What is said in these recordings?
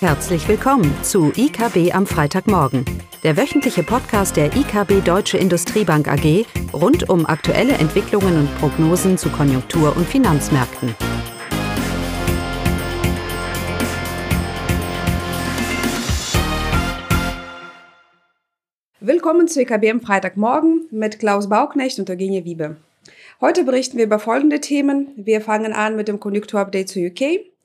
Herzlich willkommen zu IKB am Freitagmorgen, der wöchentliche Podcast der IKB Deutsche Industriebank AG rund um aktuelle Entwicklungen und Prognosen zu Konjunktur- und Finanzmärkten. Willkommen zu IKB am Freitagmorgen mit Klaus Bauknecht und Eugenie Wiebe. Heute berichten wir über folgende Themen. Wir fangen an mit dem Konjunkturupdate zu UK.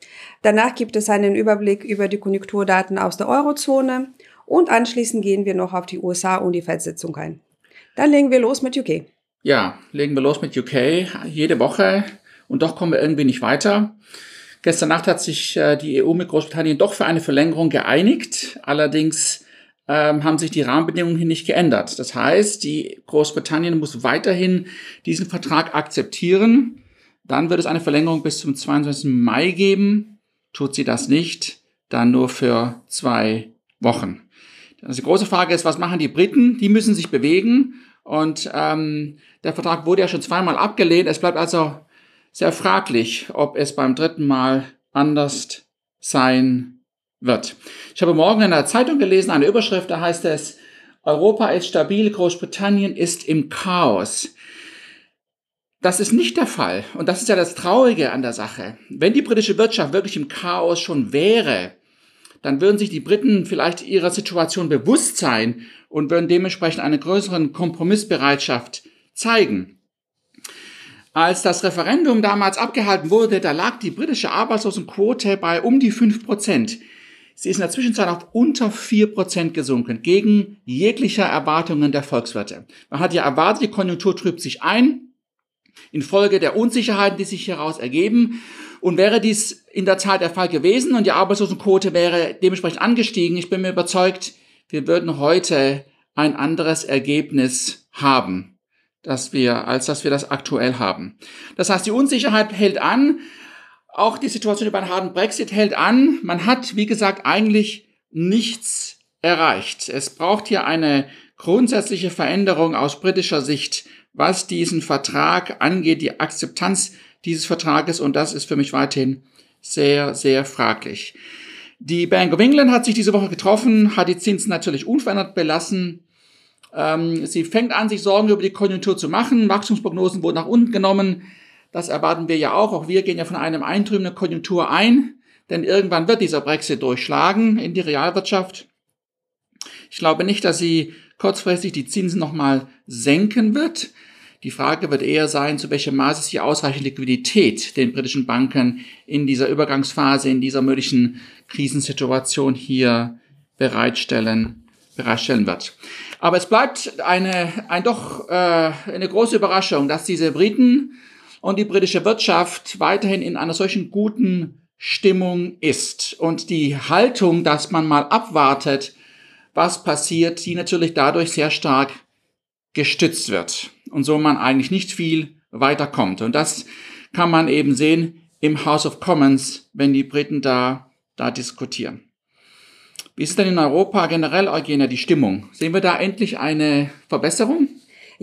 Danach gibt es einen Überblick über die Konjunkturdaten aus der Eurozone und anschließend gehen wir noch auf die USA und die Fed-Sitzung ein. Dann legen wir los mit UK. Ja, legen wir los mit UK. Jede Woche und doch kommen wir irgendwie nicht weiter. Gestern Nacht hat sich äh, die EU mit Großbritannien doch für eine Verlängerung geeinigt. Allerdings ähm, haben sich die Rahmenbedingungen hier nicht geändert. Das heißt, die Großbritannien muss weiterhin diesen Vertrag akzeptieren. Dann wird es eine Verlängerung bis zum 22. Mai geben. Tut sie das nicht, dann nur für zwei Wochen. Also die große Frage ist, was machen die Briten? Die müssen sich bewegen. Und ähm, der Vertrag wurde ja schon zweimal abgelehnt. Es bleibt also sehr fraglich, ob es beim dritten Mal anders sein wird. Ich habe morgen in der Zeitung gelesen, eine Überschrift, da heißt es, Europa ist stabil, Großbritannien ist im Chaos. Das ist nicht der Fall. Und das ist ja das Traurige an der Sache. Wenn die britische Wirtschaft wirklich im Chaos schon wäre, dann würden sich die Briten vielleicht ihrer Situation bewusst sein und würden dementsprechend eine größere Kompromissbereitschaft zeigen. Als das Referendum damals abgehalten wurde, da lag die britische Arbeitslosenquote bei um die fünf Prozent. Sie ist in der Zwischenzeit auf unter vier Prozent gesunken, gegen jeglicher Erwartungen der Volkswirte. Man hat ja erwartet, die Konjunktur trübt sich ein, infolge der Unsicherheiten, die sich hieraus ergeben. Und wäre dies in der Tat der Fall gewesen und die Arbeitslosenquote wäre dementsprechend angestiegen, ich bin mir überzeugt, wir würden heute ein anderes Ergebnis haben, dass wir, als dass wir das aktuell haben. Das heißt, die Unsicherheit hält an. Auch die Situation über einen harten Brexit hält an. Man hat, wie gesagt, eigentlich nichts erreicht. Es braucht hier eine grundsätzliche Veränderung aus britischer Sicht was diesen Vertrag angeht, die Akzeptanz dieses Vertrages und das ist für mich weiterhin sehr, sehr fraglich. Die Bank of England hat sich diese Woche getroffen, hat die Zinsen natürlich unverändert belassen. Ähm, sie fängt an, sich Sorgen über die Konjunktur zu machen. Wachstumsprognosen wurden nach unten genommen. Das erwarten wir ja auch. Auch wir gehen ja von einem eintrübenden Konjunktur ein, denn irgendwann wird dieser Brexit durchschlagen in die Realwirtschaft. Ich glaube nicht, dass sie kurzfristig die Zinsen nochmal senken wird. Die Frage wird eher sein, zu welchem Maße sie ausreichend Liquidität den britischen Banken in dieser Übergangsphase, in dieser möglichen Krisensituation hier bereitstellen, bereitstellen wird. Aber es bleibt eine, ein doch äh, eine große Überraschung, dass diese Briten und die britische Wirtschaft weiterhin in einer solchen guten Stimmung ist. Und die Haltung, dass man mal abwartet, was passiert, die natürlich dadurch sehr stark gestützt wird und so man eigentlich nicht viel weiterkommt. Und das kann man eben sehen im House of Commons, wenn die Briten da, da diskutieren. Wie ist denn in Europa generell, Eugenia, die Stimmung? Sehen wir da endlich eine Verbesserung?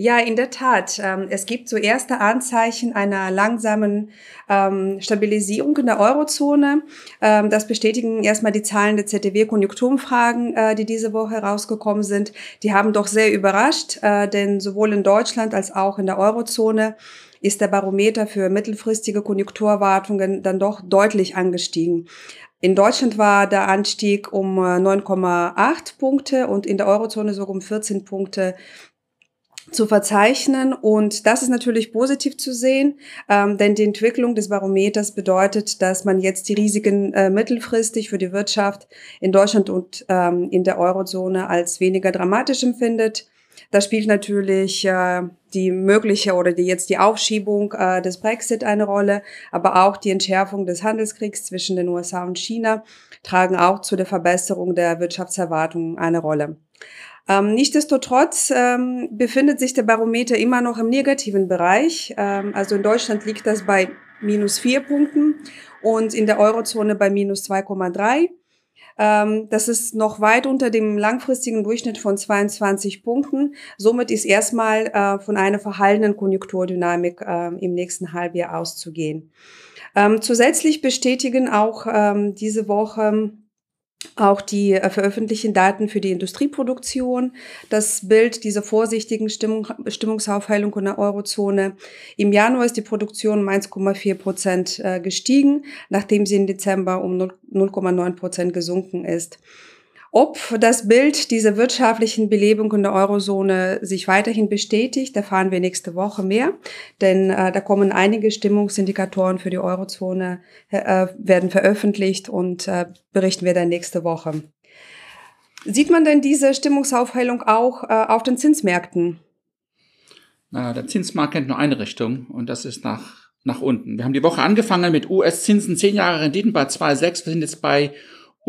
Ja, in der Tat. Ähm, es gibt so erste Anzeichen einer langsamen ähm, Stabilisierung in der Eurozone. Ähm, das bestätigen erstmal die Zahlen der ZDW-Konjunkturumfragen, äh, die diese Woche herausgekommen sind. Die haben doch sehr überrascht, äh, denn sowohl in Deutschland als auch in der Eurozone ist der Barometer für mittelfristige Konjunkturerwartungen dann doch deutlich angestiegen. In Deutschland war der Anstieg um 9,8 äh, Punkte und in der Eurozone sogar um 14 Punkte zu verzeichnen. Und das ist natürlich positiv zu sehen, ähm, denn die Entwicklung des Barometers bedeutet, dass man jetzt die Risiken äh, mittelfristig für die Wirtschaft in Deutschland und ähm, in der Eurozone als weniger dramatisch empfindet. Da spielt natürlich äh, die mögliche oder die jetzt die Aufschiebung äh, des Brexit eine Rolle, aber auch die Entschärfung des Handelskriegs zwischen den USA und China tragen auch zu der Verbesserung der Wirtschaftserwartungen eine Rolle. Ähm, nichtsdestotrotz ähm, befindet sich der Barometer immer noch im negativen Bereich. Ähm, also in Deutschland liegt das bei minus vier Punkten und in der Eurozone bei minus 2,3. Ähm, das ist noch weit unter dem langfristigen Durchschnitt von 22 Punkten. Somit ist erstmal äh, von einer verhallenen Konjunkturdynamik äh, im nächsten Halbjahr auszugehen. Ähm, zusätzlich bestätigen auch ähm, diese Woche auch die äh, veröffentlichten Daten für die Industrieproduktion, das Bild dieser vorsichtigen Stimmung, Stimmungsaufheilung in der Eurozone. Im Januar ist die Produktion um 1,4 Prozent äh, gestiegen, nachdem sie im Dezember um 0,9 Prozent gesunken ist. Ob das Bild dieser wirtschaftlichen Belebung in der Eurozone sich weiterhin bestätigt, erfahren wir nächste Woche mehr, denn äh, da kommen einige Stimmungsindikatoren für die Eurozone, äh, werden veröffentlicht und äh, berichten wir dann nächste Woche. Sieht man denn diese Stimmungsaufheilung auch äh, auf den Zinsmärkten? Na, der Zinsmarkt kennt nur eine Richtung und das ist nach, nach unten. Wir haben die Woche angefangen mit US-Zinsen, 10 Jahre Renditen bei 2,6. Wir sind jetzt bei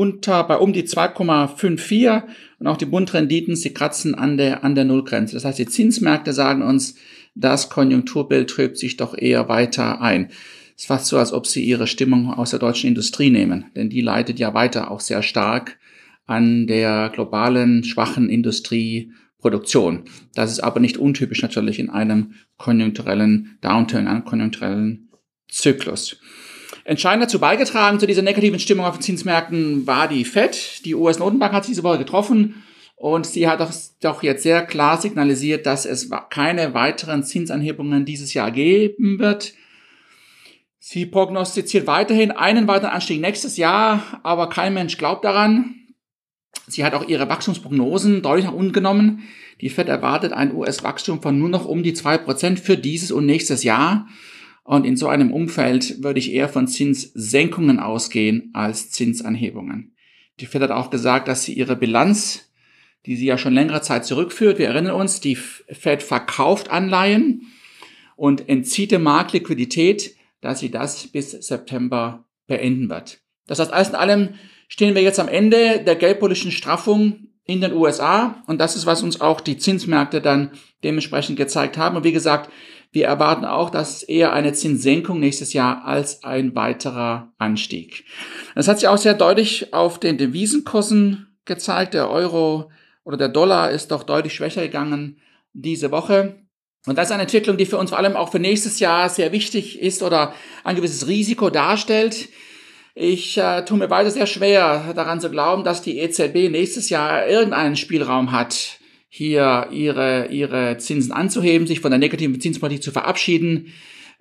unter, bei um die 2,54 und auch die Bundrenditen, sie kratzen an der, an der Nullgrenze. Das heißt, die Zinsmärkte sagen uns, das Konjunkturbild trübt sich doch eher weiter ein. Es ist fast so, als ob sie ihre Stimmung aus der deutschen Industrie nehmen, denn die leidet ja weiter auch sehr stark an der globalen schwachen Industrieproduktion. Das ist aber nicht untypisch natürlich in einem konjunkturellen Downturn, einem konjunkturellen Zyklus. Entscheidend dazu beigetragen zu dieser negativen Stimmung auf den Zinsmärkten war die Fed. Die US-Notenbank hat sich diese Woche getroffen und sie hat doch, jetzt sehr klar signalisiert, dass es keine weiteren Zinsanhebungen dieses Jahr geben wird. Sie prognostiziert weiterhin einen weiteren Anstieg nächstes Jahr, aber kein Mensch glaubt daran. Sie hat auch ihre Wachstumsprognosen deutlich nach unten genommen. Die Fed erwartet ein US-Wachstum von nur noch um die zwei Prozent für dieses und nächstes Jahr. Und in so einem Umfeld würde ich eher von Zinssenkungen ausgehen als Zinsanhebungen. Die Fed hat auch gesagt, dass sie ihre Bilanz, die sie ja schon längere Zeit zurückführt, wir erinnern uns, die Fed verkauft Anleihen und entzieht dem Markt Liquidität, dass sie das bis September beenden wird. Das heißt, alles in allem stehen wir jetzt am Ende der geldpolitischen Straffung in den USA und das ist, was uns auch die Zinsmärkte dann dementsprechend gezeigt haben. Und wie gesagt, wir erwarten auch, dass eher eine Zinssenkung nächstes Jahr als ein weiterer Anstieg. Das hat sich auch sehr deutlich auf den Devisenkursen gezeigt. Der Euro oder der Dollar ist doch deutlich schwächer gegangen diese Woche. Und das ist eine Entwicklung, die für uns vor allem auch für nächstes Jahr sehr wichtig ist oder ein gewisses Risiko darstellt. Ich äh, tue mir weiter sehr schwer daran zu glauben, dass die EZB nächstes Jahr irgendeinen Spielraum hat, hier ihre, ihre Zinsen anzuheben, sich von der negativen Zinspolitik zu verabschieden.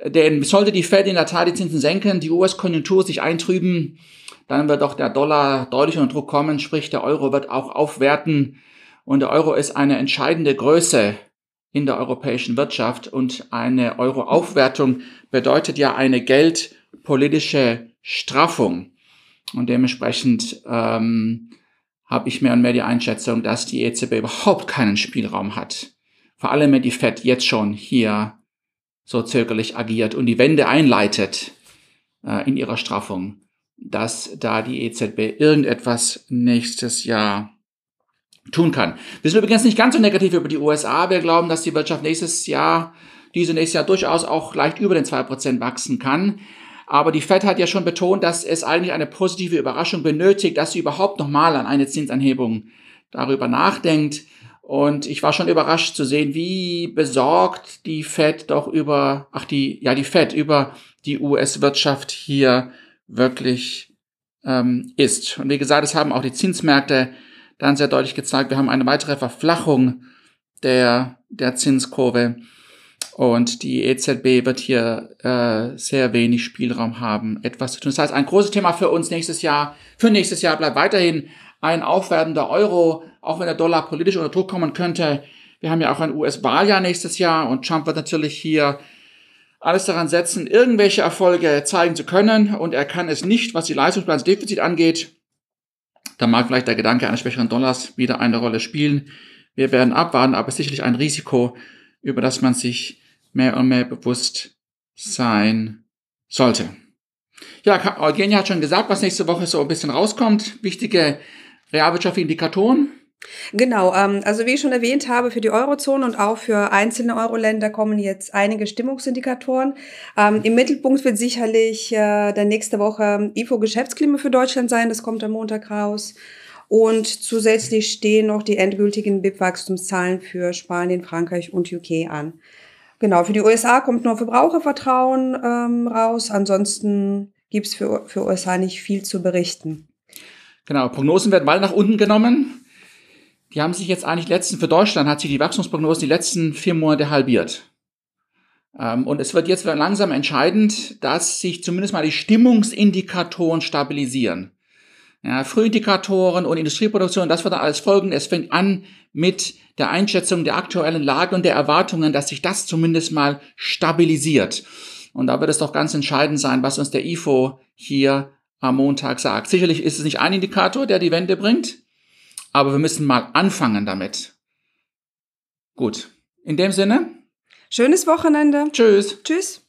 Denn sollte die Fed in der Tat die Zinsen senken, die US-Konjunktur sich eintrüben, dann wird auch der Dollar deutlich unter Druck kommen, sprich der Euro wird auch aufwerten. Und der Euro ist eine entscheidende Größe in der europäischen Wirtschaft und eine Euro-Aufwertung bedeutet ja eine geldpolitische Straffung. Und dementsprechend ähm, habe ich mehr und mehr die Einschätzung, dass die EZB überhaupt keinen Spielraum hat. Vor allem, wenn die Fed jetzt schon hier so zögerlich agiert und die Wende einleitet äh, in ihrer Straffung, dass da die EZB irgendetwas nächstes Jahr tun kann. Wir sind übrigens nicht ganz so negativ über die USA. Wir glauben, dass die Wirtschaft nächstes Jahr, diese nächstes Jahr durchaus auch leicht über den 2% wachsen kann. Aber die Fed hat ja schon betont, dass es eigentlich eine positive Überraschung benötigt, dass sie überhaupt nochmal an eine Zinsanhebung darüber nachdenkt. Und ich war schon überrascht zu sehen, wie besorgt die Fed doch über, ach die, ja die Fed über die US-Wirtschaft hier wirklich ähm, ist. Und wie gesagt, es haben auch die Zinsmärkte dann sehr deutlich gezeigt. Wir haben eine weitere Verflachung der, der Zinskurve. Und die EZB wird hier äh, sehr wenig Spielraum haben, etwas zu tun. Das heißt, ein großes Thema für uns nächstes Jahr, für nächstes Jahr bleibt weiterhin ein aufwertender Euro, auch wenn der Dollar politisch unter Druck kommen könnte. Wir haben ja auch ein US-Wahljahr nächstes Jahr und Trump wird natürlich hier alles daran setzen, irgendwelche Erfolge zeigen zu können und er kann es nicht, was die Leistungsbilanzdefizit angeht. Da mag vielleicht der Gedanke eines schwächeren Dollars wieder eine Rolle spielen. Wir werden abwarten, aber sicherlich ein Risiko, über das man sich mehr und mehr bewusst sein sollte. Ja, Eugenia hat schon gesagt, was nächste Woche so ein bisschen rauskommt. Wichtige realwirtschaftliche Indikatoren. Genau, ähm, also wie ich schon erwähnt habe, für die Eurozone und auch für einzelne Euro-Länder kommen jetzt einige Stimmungsindikatoren. Ähm, Im Mittelpunkt wird sicherlich äh, der nächste Woche IFO-Geschäftsklima für Deutschland sein, das kommt am Montag raus. Und zusätzlich stehen noch die endgültigen BIP-Wachstumszahlen für Spanien, Frankreich und UK an. Genau, für die USA kommt nur Verbrauchervertrauen ähm, raus. Ansonsten gibt's für, für USA nicht viel zu berichten. Genau, Prognosen werden mal nach unten genommen. Die haben sich jetzt eigentlich letzten, für Deutschland hat sich die Wachstumsprognosen die letzten vier Monate halbiert. Ähm, und es wird jetzt langsam entscheidend, dass sich zumindest mal die Stimmungsindikatoren stabilisieren. Ja, Frühindikatoren und Industrieproduktion, das wird dann alles folgen. Es fängt an mit der Einschätzung der aktuellen Lage und der Erwartungen, dass sich das zumindest mal stabilisiert. Und da wird es doch ganz entscheidend sein, was uns der IFO hier am Montag sagt. Sicherlich ist es nicht ein Indikator, der die Wende bringt, aber wir müssen mal anfangen damit. Gut. In dem Sinne. Schönes Wochenende. Tschüss. Tschüss.